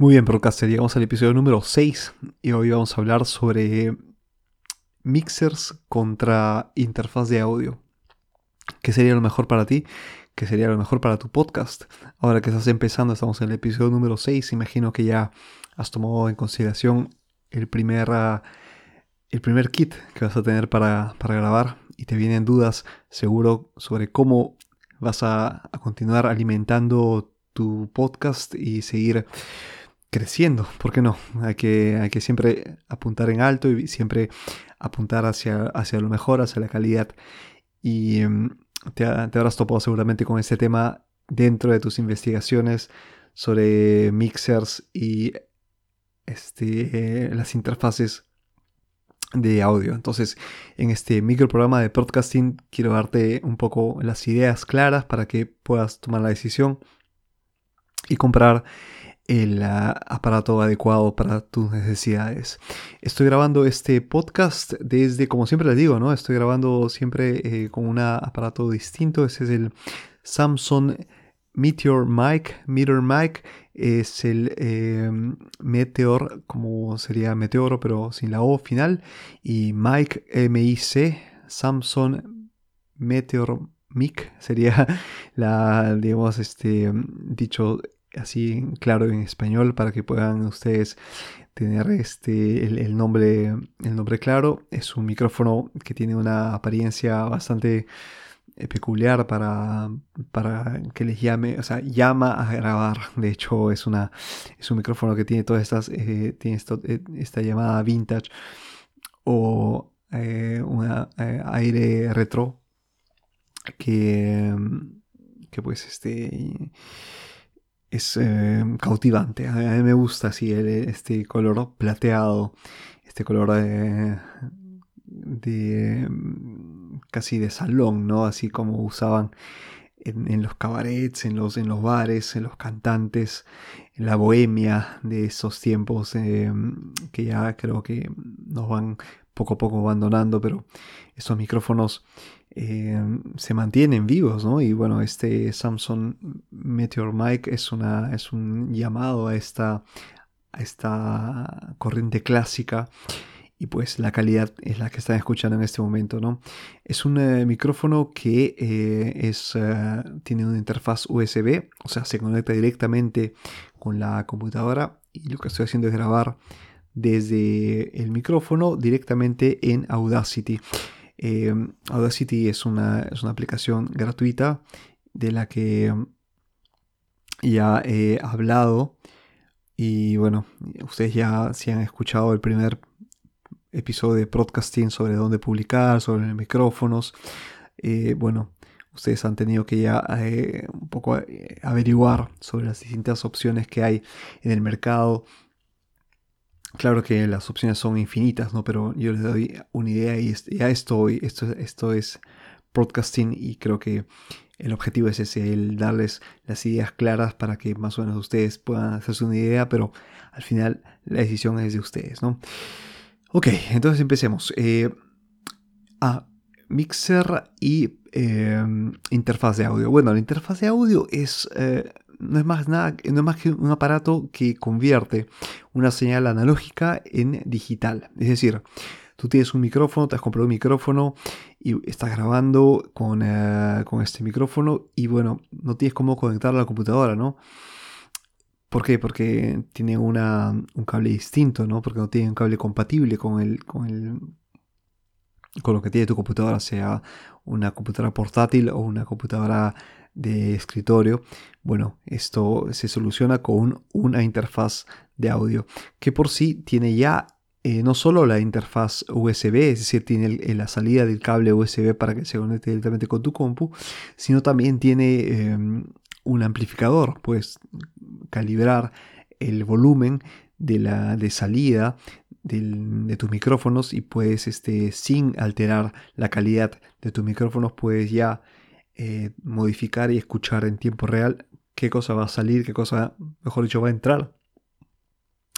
Muy bien, Procaster, llegamos al episodio número 6 y hoy vamos a hablar sobre mixers contra interfaz de audio. ¿Qué sería lo mejor para ti? ¿Qué sería lo mejor para tu podcast? Ahora que estás empezando, estamos en el episodio número 6, imagino que ya has tomado en consideración el primer, ah, el primer kit que vas a tener para, grabar y te vienen dudas seguro sobre cómo vas a, a continuar alimentando tu podcast y seguir creciendo, ¿por qué no? Hay que, hay que siempre apuntar en alto y siempre apuntar hacia, hacia lo mejor, hacia la calidad. Y em, te, te, habrás topado seguramente con este tema dentro de tus investigaciones sobre mixers y este, las interfaces de audio. Entonces, en este microprograma de podcasting quiero darte un poco las ideas claras para que puedas tomar la decisión y comprar el ah, aparato adecuado para tus necesidades. Estoy grabando este podcast desde, como siempre les digo, ¿no? Estoy grabando siempre eh, con un aparato distinto. Ese es el Samsung Meteor Mic. Meteor Mic es el em, Meteor, como sería Meteoro, pero sin la O final. Y Mic, M-I-C, Samsung Meteor Mic sería la, digamos, este dicho así claro en español para que puedan ustedes tener este el, nombre el nombre claro es un micrófono que tiene una apariencia bastante eh, peculiar para, para que les llame, o sea, llama a grabar. De hecho, es una es un micrófono que tiene todas estas, eh, tiene eh, esta llamada vintage o un aire retro que, que pues este es eh, cautivante. A mí me gusta así este color plateado, este color de, de, casi de salón, ¿no? Así como usaban en, los cabarets, en los, en los bares, en los cantantes, en la bohemia de esos tiempos eh, que ya creo que nos van poco a poco abandonando, pero esos micrófonos eh, se mantienen vivos, ¿no? Y bueno, este Samsung Meteor Mic es, una, es un llamado a esta, a esta corriente clásica y pues la calidad es la que están escuchando en este momento, ¿no? Es un eh, micrófono que eh, es, tiene una interfaz USB, o sea, se conecta directamente con la computadora y lo que estoy haciendo es grabar desde el micrófono directamente en Audacity. Eh, Audacity es una, es una aplicación gratuita de la que ya he hablado y bueno, ustedes ya si han escuchado el primer episodio de podcasting sobre dónde publicar, sobre los micrófonos, eh, bueno, ustedes han tenido que ya eh, un poco averiguar sobre las distintas opciones que hay en el mercado Claro que las opciones son infinitas, ¿no? Pero yo les doy una idea y ya estoy, esto, esto es podcasting y creo que el objetivo es ese, el darles las ideas claras para que más o menos ustedes puedan hacerse una idea, pero al final la decisión es de ustedes, ¿no? Ok, entonces empecemos. Eh, ah, mixer y eh, interfaz de audio. Bueno, la interfaz de audio es... Eh, no es más nada, no es más que un aparato que convierte una señal analógica en digital. Es decir, tú tienes un micrófono, te has comprado un micrófono y estás grabando con, eh, este micrófono y bueno, no tienes cómo conectar a la computadora, ¿no? ¿Por qué? Porque tiene una, un cable distinto, ¿no? Porque no tiene un cable compatible con el, con el con lo que tiene tu computadora, sea una computadora portátil o una computadora de escritorio, bueno, esto se soluciona con una interfaz de audio que por sí tiene ya eh, no solo la interfaz USB, es decir, tiene la salida del cable USB para que se conecte directamente con tu compu, sino también tiene em, un amplificador, puedes calibrar el volumen de la de salida de tus micrófonos y puedes, este, sin alterar la calidad de tus micrófonos, puedes ya eh, modificar y escuchar en tiempo real qué cosa va a salir, qué cosa, mejor dicho, va a entrar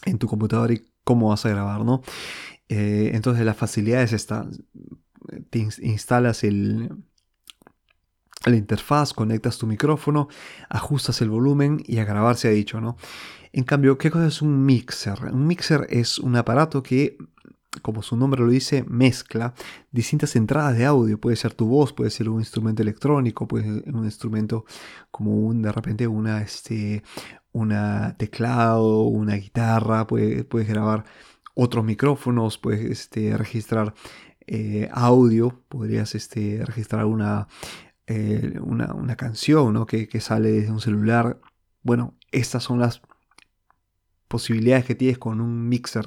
en tu computadora y cómo vas a grabar, ¿no? Eh, entonces la facilidad es esta. Te instalas el, la interfaz, conectas tu micrófono, ajustas el volumen y a grabar se ha dicho, ¿no? En cambio, ¿qué cosa es un mixer? Un mixer es un aparato que, como su nombre lo dice, mezcla distintas entradas de audio. Puede ser tu voz, puede ser un instrumento electrónico, puede ser un instrumento como un, de repente, una, este, una teclado, una guitarra, puedes, grabar otros micrófonos, puedes este, registrar eh, audio, podrías este, registrar una, eh, una, canción que, sale desde un celular. Bueno, estas son las posibilidades que tienes con un mixer.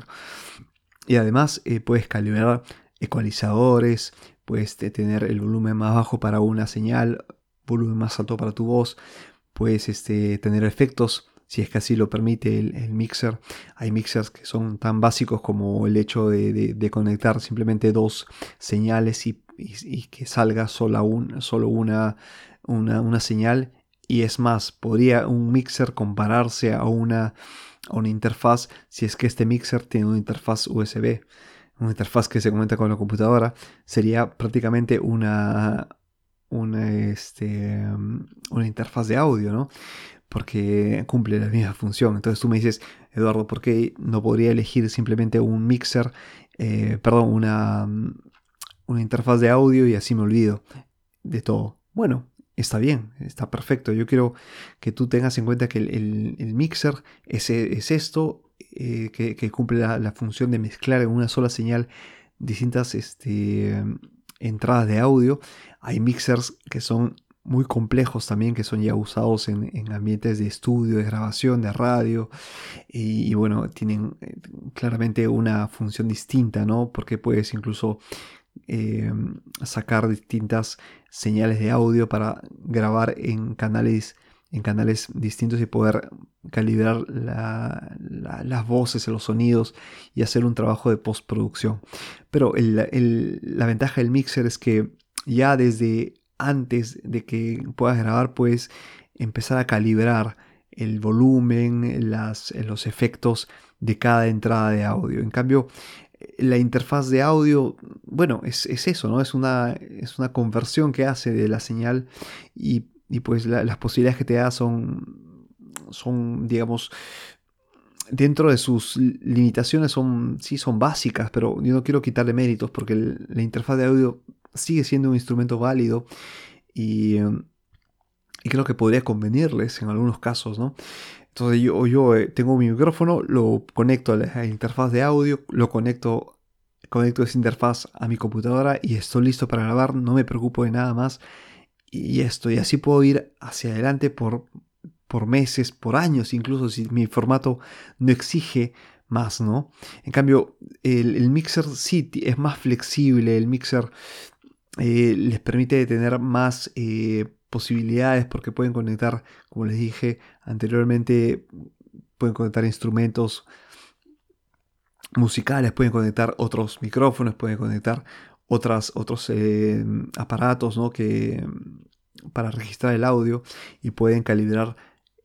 Y además eh, puedes calibrar ecualizadores, puedes tener el volumen más bajo para una señal, volumen más alto para tu voz, puedes este, tener efectos si es que así lo permite el, mixer. Hay mixers que son tan básicos como el hecho de, conectar simplemente dos señales y, que salga sola un, solo una, una, señal. Y es más, podría un mixer compararse a una, una interfaz si es que este mixer tiene una interfaz USB. Una interfaz que se conecta con la computadora. Sería prácticamente una, una, este, una interfaz de audio, ¿no? porque cumple la misma función. Entonces tú me dices, Eduardo, ¿por qué no podría elegir simplemente un mixer, eh, perdón, una, una interfaz de audio y así me olvido de todo? Bueno, está bien, está perfecto. Yo quiero que tú tengas en cuenta que el, mixer es, esto, eh, que, cumple la, función de mezclar en una sola señal distintas este, entradas de audio. Hay mixers que son muy complejos también que son ya usados en, ambientes de estudio, de grabación, de radio y, bueno, tienen eh, claramente una función distinta, ¿no? Porque puedes incluso eh, sacar distintas señales de audio para grabar en canales en canales distintos y poder calibrar las voces, los sonidos y hacer un trabajo de postproducción. Pero la ventaja del mixer es que ya desde antes de que puedas grabar, puedes empezar a calibrar el volumen, las, los efectos de cada entrada de audio. En cambio, la interfaz de audio, bueno, es, eso, ¿no? Es una, es una conversión que hace de la señal y, pues las posibilidades que te da son, son, digamos, dentro de sus limitaciones son, sí, son básicas, pero yo no quiero quitarle méritos porque la interfaz de audio sigue siendo un instrumento válido y, creo que podría convenirles en algunos casos, ¿no? Entonces yo, eh, tengo mi micrófono, lo conecto a la interfaz de audio, lo conecto, conecto esa interfaz a mi computadora y estoy listo para grabar, no me preocupo de nada más y esto, y así puedo ir hacia adelante por, por meses, por años, incluso si mi formato no exige más, ¿no? En cambio, el, el mixer sí es más flexible, el mixer eh, les permite tener más eh, posibilidades porque pueden conectar, como les dije anteriormente, pueden conectar instrumentos musicales, pueden conectar otros micrófonos, pueden conectar otras, otros eh, aparatos ¿no? que, para registrar el audio y pueden calibrar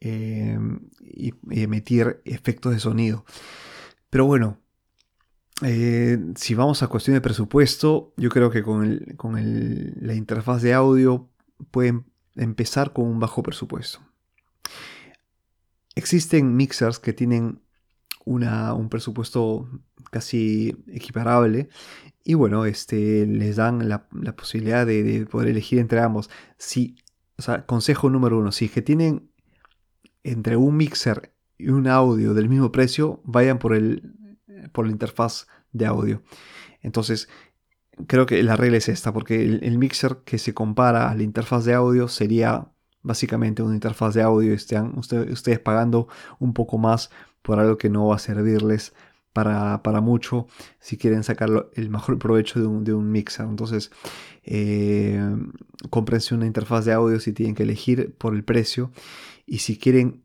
y emitir efectos de sonido. Pero bueno, eh, si vamos a cuestión de presupuesto, yo creo que con, la interfaz de audio pueden empezar con un bajo presupuesto. Existen mixers que tienen un presupuesto casi equiparable y bueno, este, les dan la, posibilidad de, poder elegir entre ambos. Si, o sea, consejo número uno, si es que tienen entre un mixer y un audio del mismo precio, vayan por el por la interfaz de audio. Entonces, creo que la regla es esta, porque el, mixer que se compara a la interfaz de audio sería básicamente una interfaz de audio. Están ustedes pagando un poco más por algo que no va a servirles para, mucho si quieren sacar el mejor provecho de un, mixer. Entonces, eh, cómprense una interfaz de audio si tienen que elegir por el precio. Y si quieren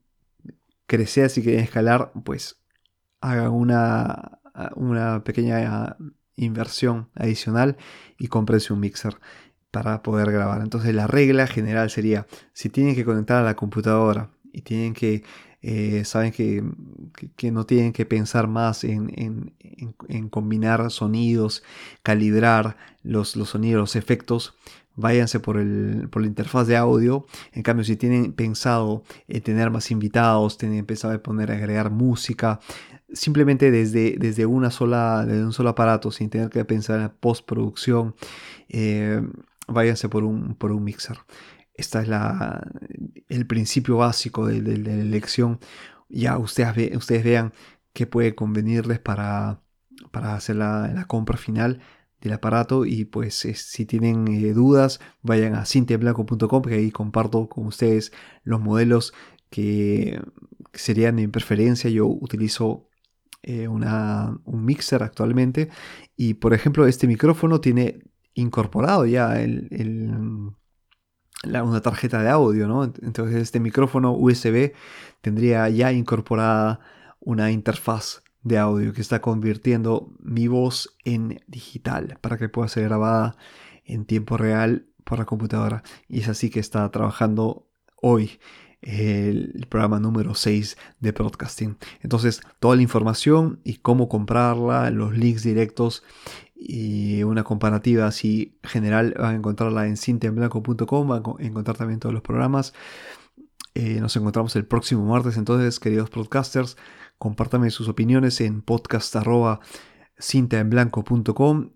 crecer, si quieren escalar, pues hagan una, una pequeña inversión adicional y comprense un mixer para poder grabar. Entonces la regla general sería, si tienen que conectar a la computadora y tienen que, eh, saben que, que, no tienen que pensar más en, en, combinar sonidos, calibrar los, los, sonidos, los efectos, váyanse por, el, por la interfaz de audio. En cambio, si tienen pensado tener más invitados, tienen pensado poner, agregar música, simplemente desde, desde, una sola, desde un solo aparato, sin tener que pensar en la postproducción, eh, váyanse por un, por un mixer. Este es la, el principio básico de, la elección. Ya ustedes, ustedes vean qué puede convenirles para, para hacer la, la compra final del aparato y pues si tienen eh, dudas vayan a cintiablanco.com que ahí comparto con ustedes los modelos que, serían mi preferencia yo utilizo eh, una, un mixer actualmente y por ejemplo este micrófono tiene incorporado ya el, una tarjeta de audio ¿no? entonces este micrófono USB tendría ya incorporada una interfaz de audio que está convirtiendo mi voz en digital para que pueda ser grabada en tiempo real por la computadora. Y es así que está trabajando hoy el programa número 6 de podcasting. Entonces, toda la información y cómo comprarla, los links directos y una comparativa así general van a encontrarla en cintianblanco.com, van a encontrar también todos los programas. Eh, nos encontramos el próximo martes entonces, queridos podcasters. Compártame sus opiniones en podcast.cintaenblanco.com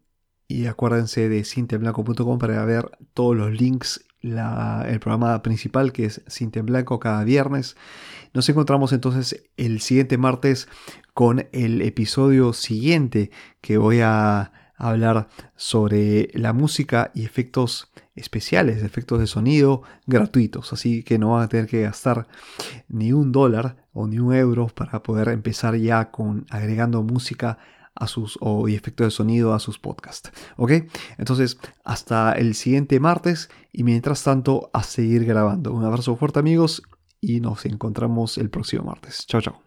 y acuérdense de cintaenblanco.com para ver todos los links, el programa principal que es Cinta en Blanco cada viernes. Nos encontramos entonces el siguiente martes con el episodio siguiente que voy a hablar sobre la música y efectos especiales, efectos de sonido gratuitos. Así que no van a tener que gastar ni un dólar o ni un euro para poder empezar ya con agregando música a sus o, y efectos de sonido a sus podcasts. ¿Ok? Entonces, hasta el siguiente martes y mientras tanto a seguir grabando. Un abrazo fuerte amigos y nos encontramos el próximo martes. Chao, chao.